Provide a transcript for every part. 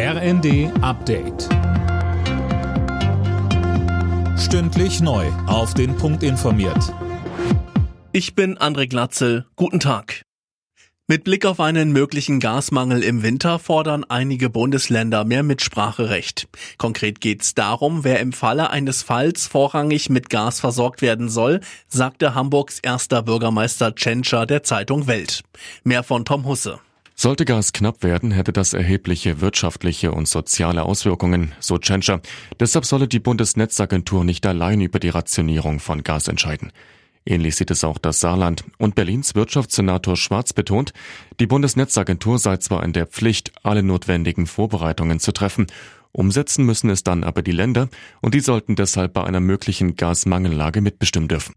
RND Update. Stündlich neu. Auf den Punkt informiert. Ich bin André Glatzel. Guten Tag. Mit Blick auf einen möglichen Gasmangel im Winter fordern einige Bundesländer mehr Mitspracherecht. Konkret geht es darum, wer im Falle eines Falls vorrangig mit Gas versorgt werden soll, sagte Hamburgs erster Bürgermeister Tschentscher der Zeitung Welt. Mehr von Tom Husse. Sollte Gas knapp werden, hätte das erhebliche wirtschaftliche und soziale Auswirkungen, so Tschentscher. Deshalb solle die Bundesnetzagentur nicht allein über die Rationierung von Gas entscheiden. Ähnlich sieht es auch das Saarland. Und Berlins Wirtschaftssenator Schwarz betont, die Bundesnetzagentur sei zwar in der Pflicht, alle notwendigen Vorbereitungen zu treffen, umsetzen müssen es dann aber die Länder, und die sollten deshalb bei einer möglichen Gasmangellage mitbestimmen dürfen.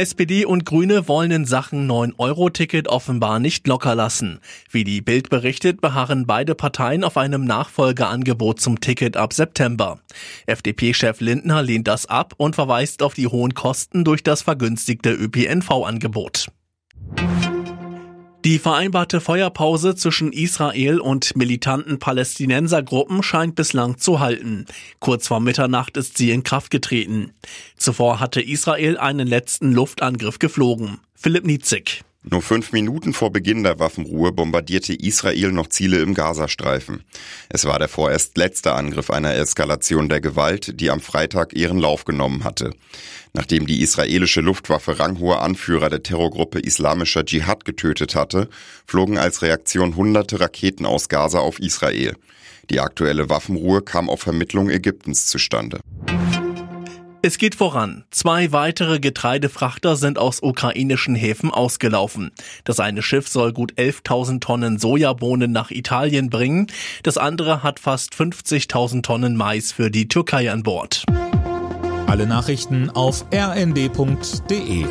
SPD und Grüne wollen in Sachen 9-Euro-Ticket offenbar nicht locker lassen. Wie die Bild berichtet, beharren beide Parteien auf einem Nachfolgeangebot zum Ticket ab September. FDP-Chef Lindner lehnt das ab und verweist auf die hohen Kosten durch das vergünstigte ÖPNV-Angebot. Die vereinbarte Feuerpause zwischen Israel und militanten Palästinensergruppen scheint bislang zu halten. Kurz vor Mitternacht ist sie in Kraft getreten. Zuvor hatte Israel einen letzten Luftangriff geflogen. Philipp Nietzig. Nur fünf Minuten vor Beginn der Waffenruhe bombardierte Israel noch Ziele im Gazastreifen. Es war der vorerst letzte Angriff einer Eskalation der Gewalt, die am Freitag ihren Lauf genommen hatte. Nachdem die israelische Luftwaffe ranghohe Anführer der Terrorgruppe Islamischer Dschihad getötet hatte, flogen als Reaktion hunderte Raketen aus Gaza auf Israel. Die aktuelle Waffenruhe kam auf Vermittlung Ägyptens zustande. Es geht voran. Zwei weitere Getreidefrachter sind aus ukrainischen Häfen ausgelaufen. Das eine Schiff soll gut 11.000 Tonnen Sojabohnen nach Italien bringen. Das andere hat fast 50.000 Tonnen Mais für die Türkei an Bord. Alle Nachrichten auf rnd.de